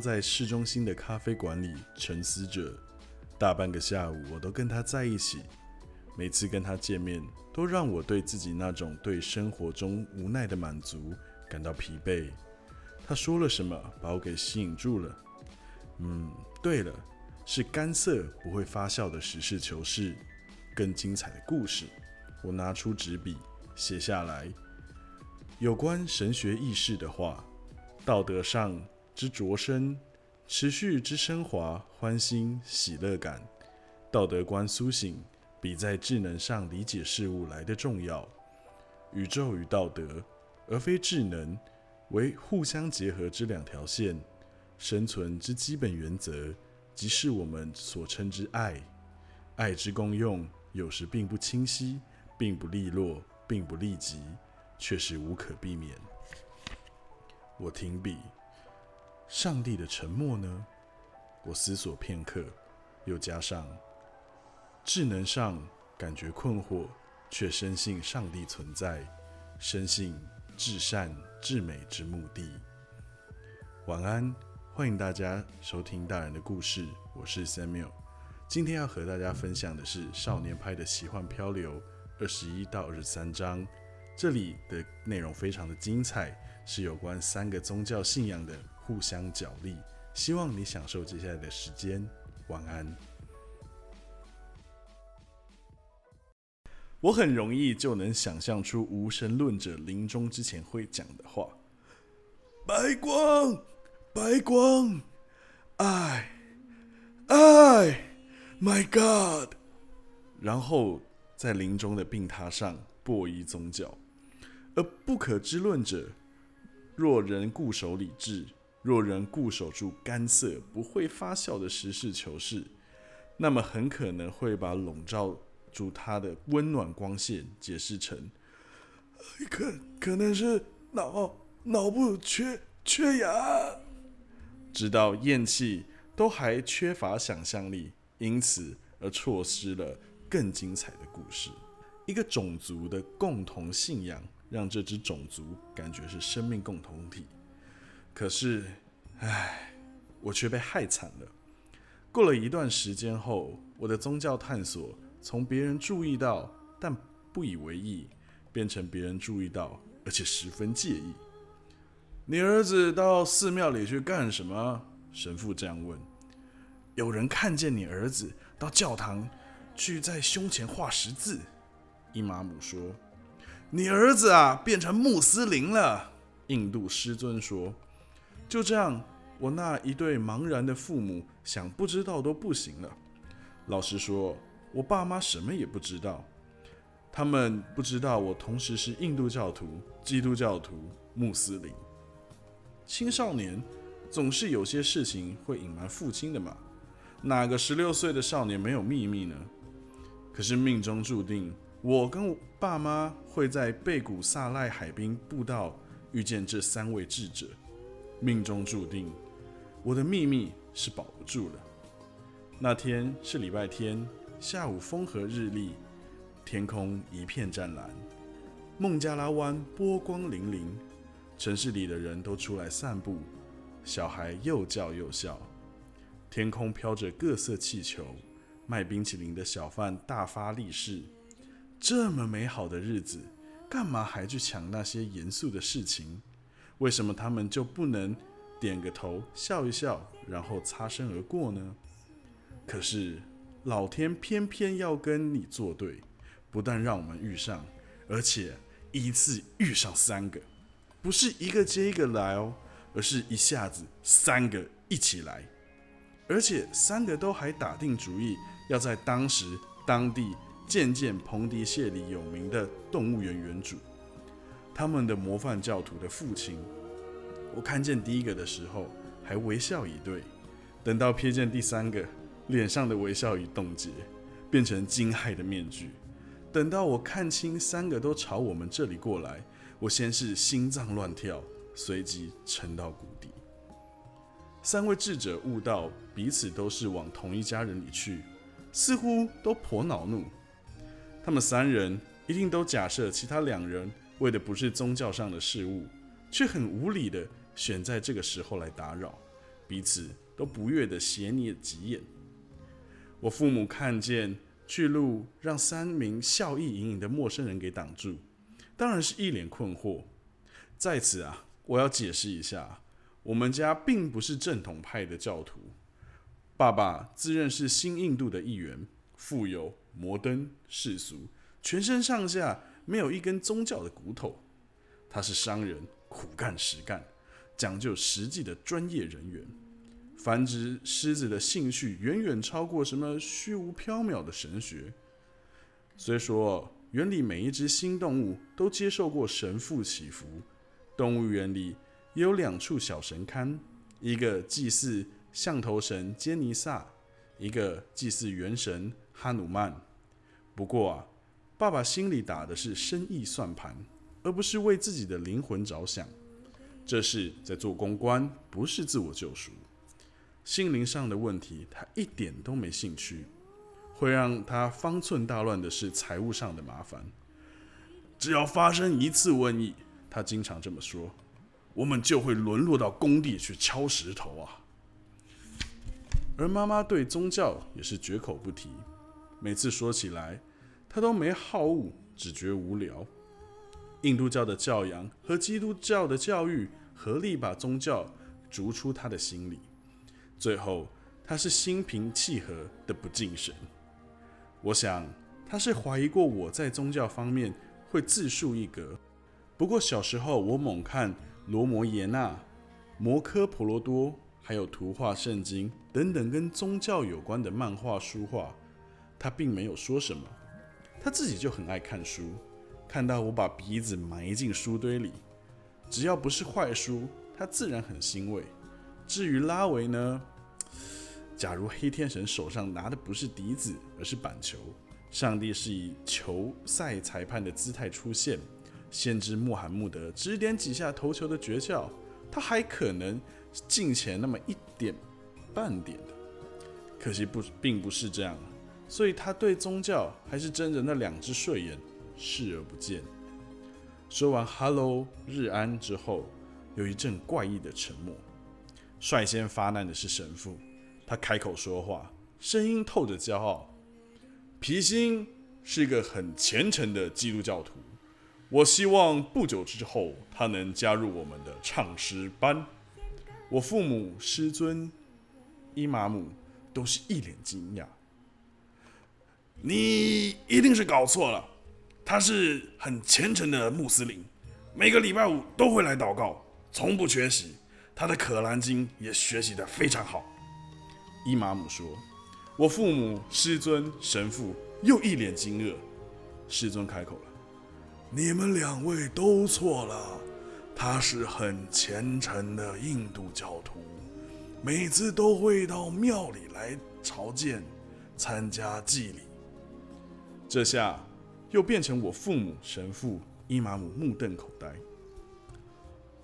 在市中心的咖啡馆里沉思着，大半个下午我都跟他在一起。每次跟他见面，都让我对自己那种对生活中无奈的满足感到疲惫。他说了什么，把我给吸引住了？嗯，对了，是干涩不会发酵的实事求是，更精彩的故事。我拿出纸笔写下来，有关神学意识的话。道德上之着身，持续之升华，欢欣喜乐感；道德观苏醒，比在智能上理解事物来的重要。宇宙与道德，而非智能，为互相结合之两条线。生存之基本原则，即是我们所称之爱。爱之功用，有时并不清晰，并不利落，并不立即，却是无可避免。我停笔。上帝的沉默呢？我思索片刻，又加上：智能上感觉困惑，却深信上帝存在，深信至善至美之目的。晚安，欢迎大家收听大人的故事，我是 Samuel。今天要和大家分享的是少年派的奇幻漂流二十一到二十三章，这里的内容非常的精彩。是有关三个宗教信仰的互相角力，希望你享受接下来的时间。晚安。我很容易就能想象出无神论者临终之前会讲的话：白光，白光，爱，爱，My God。然后在临终的病榻上皈依宗教，而不可知论者。若人固守理智，若人固守住干涩不会发酵的实事求是，那么很可能会把笼罩住它的温暖光线解释成，可可能是脑脑部缺缺氧，直到咽气都还缺乏想象力，因此而错失了更精彩的故事。一个种族的共同信仰。让这支种族感觉是生命共同体，可是，唉，我却被害惨了。过了一段时间后，我的宗教探索从别人注意到但不以为意，变成别人注意到而且十分介意。你儿子到寺庙里去干什么？神父这样问。有人看见你儿子到教堂去，在胸前画十字。伊玛姆说。你儿子啊，变成穆斯林了。印度师尊说：“就这样，我那一对茫然的父母想不知道都不行了。老实说，我爸妈什么也不知道。他们不知道我同时是印度教徒、基督教徒、穆斯林。青少年总是有些事情会隐瞒父亲的嘛？哪个十六岁的少年没有秘密呢？可是命中注定。”我跟我爸妈会在贝古萨赖海滨步道遇见这三位智者，命中注定，我的秘密是保不住了。那天是礼拜天下午，风和日丽，天空一片湛蓝，孟加拉湾波光粼粼，城市里的人都出来散步，小孩又叫又笑，天空飘着各色气球，卖冰淇淋的小贩大发利市。这么美好的日子，干嘛还去抢那些严肃的事情？为什么他们就不能点个头、笑一笑，然后擦身而过呢？可是老天偏偏要跟你作对，不但让我们遇上，而且一次遇上三个，不是一个接一个来哦，而是一下子三个一起来，而且三个都还打定主意要在当时当地。见见蓬迪谢里有名的动物园园主，他们的模范教徒的父亲。我看见第一个的时候还微笑以对，等到瞥见第三个，脸上的微笑已冻结，变成惊骇的面具。等到我看清三个都朝我们这里过来，我先是心脏乱跳，随即沉到谷底。三位智者悟道，彼此都是往同一家人里去，似乎都颇恼怒。他们三人一定都假设其他两人为的不是宗教上的事物，却很无理的选在这个时候来打扰，彼此都不悦的斜睨几眼。我父母看见去路让三名笑意盈盈的陌生人给挡住，当然是一脸困惑。在此啊，我要解释一下，我们家并不是正统派的教徒。爸爸自认是新印度的一员，富有、摩登、世俗，全身上下没有一根宗教的骨头。他是商人，苦干实干，讲究实际的专业人员。繁殖狮子的兴趣远远超过什么虚无缥缈的神学。虽说园里每一只新动物都接受过神父祈福，动物园里也有两处小神龛，一个祭祀象头神杰尼萨，一个祭祀元神哈努曼。不过啊，爸爸心里打的是生意算盘，而不是为自己的灵魂着想。这是在做公关，不是自我救赎。心灵上的问题，他一点都没兴趣。会让他方寸大乱的是财务上的麻烦。只要发生一次瘟疫，他经常这么说，我们就会沦落到工地去敲石头啊。而妈妈对宗教也是绝口不提，每次说起来，他都没好恶，只觉无聊。印度教的教养和基督教的教育合力把宗教逐出他的心里。最后，他是心平气和的不敬神。我想他是怀疑过我在宗教方面会自树一格。不过小时候我猛看罗摩耶那、摩诃婆罗多，还有图画圣经等等跟宗教有关的漫画书画，他并没有说什么。他自己就很爱看书，看到我把鼻子埋进书堆里，只要不是坏书，他自然很欣慰。至于拉维呢？假如黑天神手上拿的不是笛子，而是板球，上帝是以球赛裁判的姿态出现，先知穆罕默德指点几下投球的诀窍，他还可能进前那么一点半点的。可惜不，并不是这样，所以他对宗教还是睁着那两只睡眼，视而不见。说完 “hello” 日安之后，有一阵怪异的沉默。率先发难的是神父，他开口说话，声音透着骄傲。皮心是一个很虔诚的基督教徒，我希望不久之后他能加入我们的唱诗班。我父母、师尊、伊玛姆都是一脸惊讶。你一定是搞错了，他是很虔诚的穆斯林，每个礼拜五都会来祷告，从不缺席。他的《可兰经》也学习的非常好。伊玛姆说：“我父母、师尊、神父又一脸惊愕。”师尊开口了：“你们两位都错了，他是很虔诚的印度教徒，每次都会到庙里来朝见、参加祭礼。”这下又变成我父母、神父、伊玛姆目瞪口呆。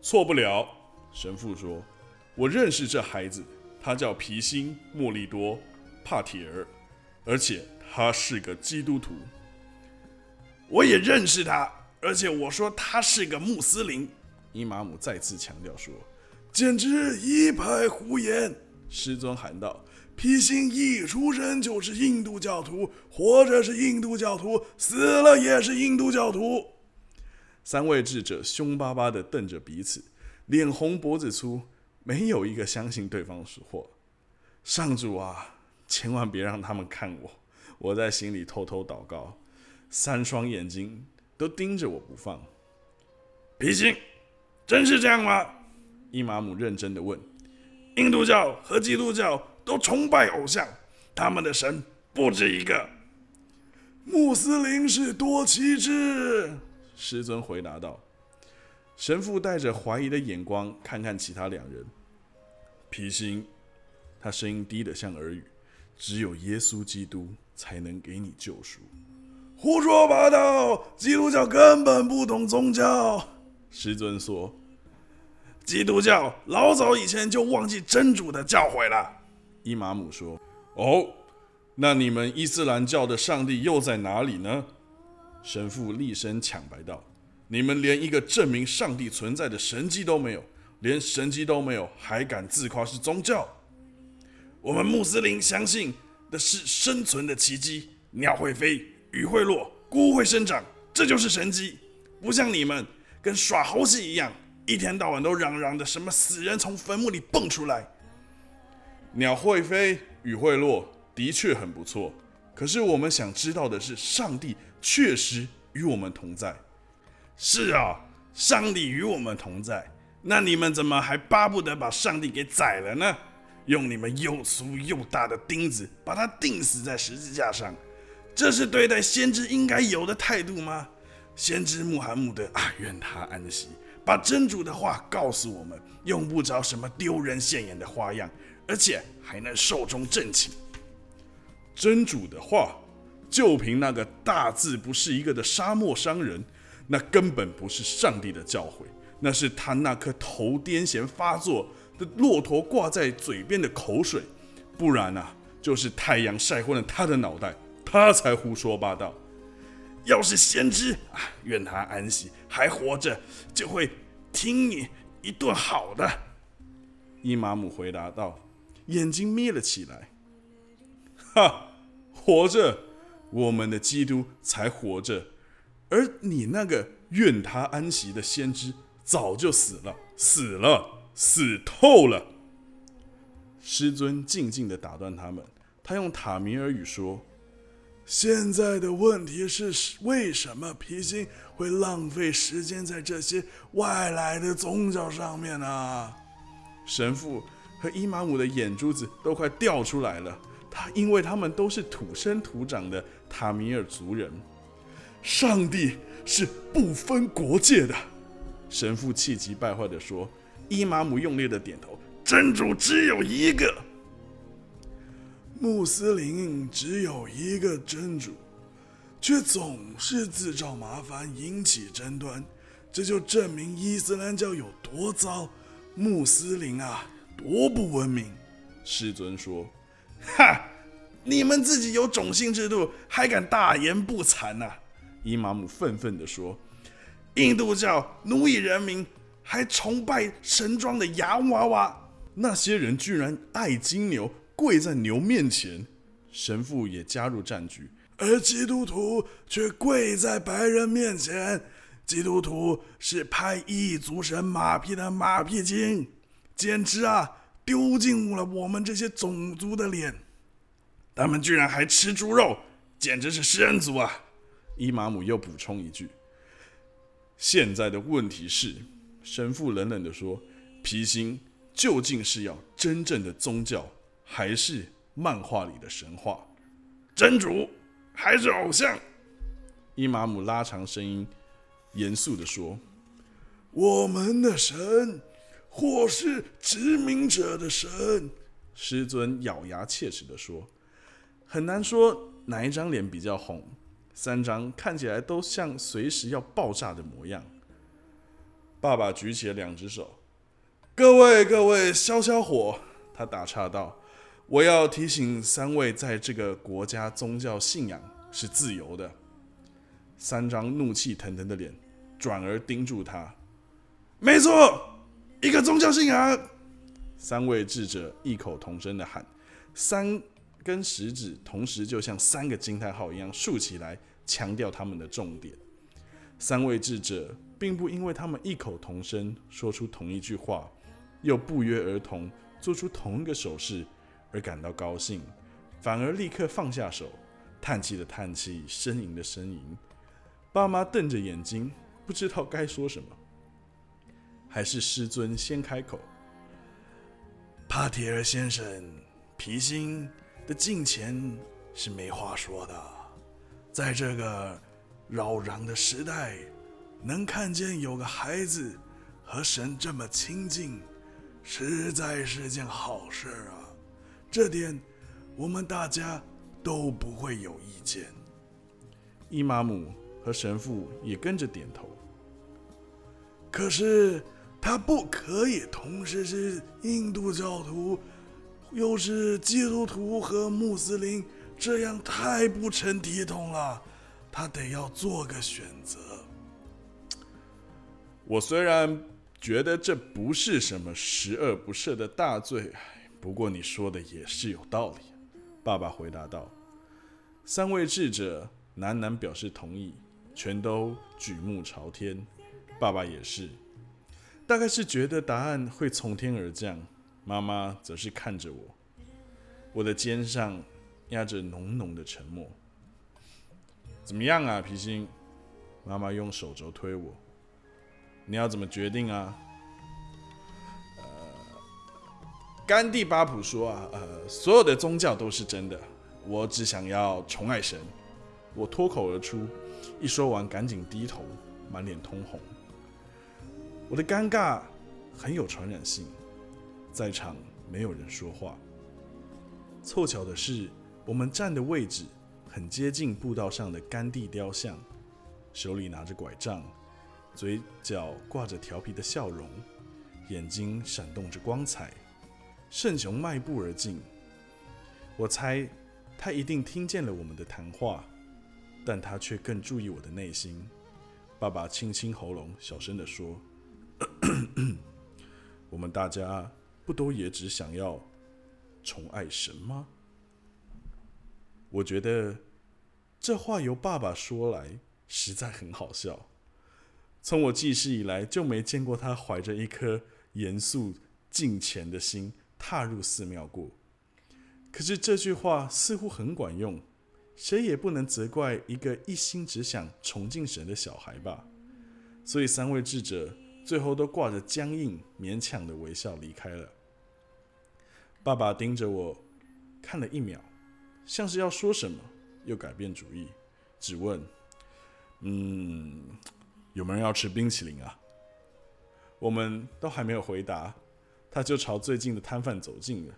错不了。神父说：“我认识这孩子，他叫皮辛莫利多帕铁尔，而且他是个基督徒。我也认识他，而且我说他是个穆斯林。”伊玛姆再次强调说：“简直一派胡言！”师尊喊道：“皮辛一出生就是印度教徒，活着是印度教徒，死了也是印度教徒。”三位智者凶巴巴地瞪着彼此。脸红脖子粗，没有一个相信对方说话。上主啊，千万别让他们看我！我在心里偷偷祷告，三双眼睛都盯着我不放。皮星，真是这样吗？伊玛姆认真的问。印度教和基督教都崇拜偶像，他们的神不止一个。穆斯林是多旗帜，师尊回答道。神父带着怀疑的眼光看看其他两人。皮心，他声音低得像耳语：“只有耶稣基督才能给你救赎。”胡说八道！基督教根本不懂宗教。师尊说：“基督教老早以前就忘记真主的教诲了。”伊玛姆说：“哦，那你们伊斯兰教的上帝又在哪里呢？”神父厉声抢白道。你们连一个证明上帝存在的神迹都没有，连神迹都没有，还敢自夸是宗教？我们穆斯林相信的是生存的奇迹，鸟会飞，雨会落，菇会生长，这就是神迹。不像你们跟耍猴戏一样，一天到晚都嚷嚷的什么死人从坟墓里蹦出来。鸟会飞，雨会落，的确很不错。可是我们想知道的是，上帝确实与我们同在。是啊，上帝与我们同在。那你们怎么还巴不得把上帝给宰了呢？用你们又粗又大的钉子把他钉死在十字架上，这是对待先知应该有的态度吗？先知穆罕默德啊，愿他安息，把真主的话告诉我们，用不着什么丢人现眼的花样，而且还能寿终正寝。真主的话，就凭那个大字不是一个的沙漠商人，那根本不是上帝的教诲，那是他那颗头癫痫发作。的骆驼挂在嘴边的口水，不然啊，就是太阳晒昏了他的脑袋，他才胡说八道。要是先知啊，愿他安息，还活着，就会听你一顿好的。伊玛姆回答道，眼睛眯了起来。哈，活着，我们的基督才活着，而你那个愿他安息的先知早就死了，死了。死透了！师尊静静的打断他们，他用塔米尔语说：“现在的问题是，为什么皮心会浪费时间在这些外来的宗教上面呢？”神父和伊玛姆的眼珠子都快掉出来了。他因为他们都是土生土长的塔米尔族人，上帝是不分国界的。神父气急败坏的说。伊玛姆用力的点头，真主只有一个，穆斯林只有一个真主，却总是自找麻烦，引起争端，这就证明伊斯兰教有多糟，穆斯林啊，多不文明。师尊说：“哈，你们自己有种姓制度，还敢大言不惭呐？”伊玛姆愤愤地说：“印度教奴役人民。”还崇拜神装的洋娃娃，那些人居然爱金牛，跪在牛面前。神父也加入战局，而基督徒却跪在白人面前。基督徒是拍异族神马屁的马屁精，简直啊，丢尽了我们这些种族的脸。他们居然还吃猪肉，简直是食人族啊！伊玛姆又补充一句：现在的问题是。神父冷冷地说：“皮星究竟是要真正的宗教，还是漫画里的神话？真主还是偶像？”伊玛姆拉长声音，严肃地说：“我们的神，或是殖民者的神。”师尊咬牙切齿地说：“很难说哪一张脸比较红，三张看起来都像随时要爆炸的模样。”爸爸举起了两只手，各位各位，消消火！他打岔道：“我要提醒三位，在这个国家，宗教信仰是自由的。”三张怒气腾腾的脸转而盯住他。没错，一个宗教信仰。三位智者异口同声的喊，三根食指同时就像三个惊叹号一样竖起来，强调他们的重点。三位智者。并不因为他们异口同声说出同一句话，又不约而同做出同一个手势而感到高兴，反而立刻放下手，叹气的叹气，呻吟的呻吟。爸妈瞪着眼睛，不知道该说什么。还是师尊先开口：“帕提尔先生，皮心的近前是没话说的，在这个扰攘的时代。”能看见有个孩子和神这么亲近，实在是件好事啊！这点我们大家都不会有意见。伊玛姆和神父也跟着点头。可是他不可以同时是印度教徒，又是基督徒和穆斯林，这样太不成体统了。他得要做个选择。我虽然觉得这不是什么十恶不赦的大罪。不过你说的也是有道理。”爸爸回答道。三位智者喃喃表示同意，全都举目朝天。爸爸也是，大概是觉得答案会从天而降。妈妈则是看着我，我的肩上压着浓浓的沉默。怎么样啊，皮心？妈妈用手肘推我。你要怎么决定啊？呃，甘地巴普说啊，呃，所有的宗教都是真的。我只想要宠爱神。我脱口而出，一说完赶紧低头，满脸通红。我的尴尬很有传染性，在场没有人说话。凑巧的是，我们站的位置很接近步道上的甘地雕像，手里拿着拐杖，嘴角挂着调皮的笑容，眼睛闪动着光彩。圣雄迈步而进，我猜他一定听见了我们的谈话，但他却更注意我的内心。爸爸清清喉咙，小声地说。我们大家不都也只想要宠爱神吗？我觉得这话由爸爸说来实在很好笑。从我记事以来，就没见过他怀着一颗严肃敬虔的心踏入寺庙过。可是这句话似乎很管用，谁也不能责怪一个一心只想崇敬神的小孩吧。所以三位智者。最后都挂着僵硬、勉强的微笑离开了。爸爸盯着我看了一秒，像是要说什么，又改变主意，只问：“嗯，有没有人要吃冰淇淋啊？”我们都还没有回答，他就朝最近的摊贩走近了。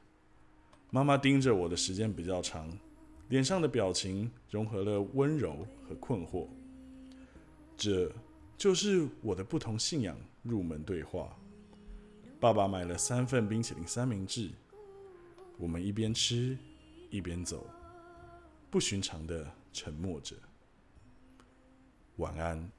妈妈盯着我的时间比较长，脸上的表情融合了温柔和困惑。这。就是我的不同信仰入门对话。爸爸买了三份冰淇淋三明治，我们一边吃一边走，不寻常的沉默着。晚安。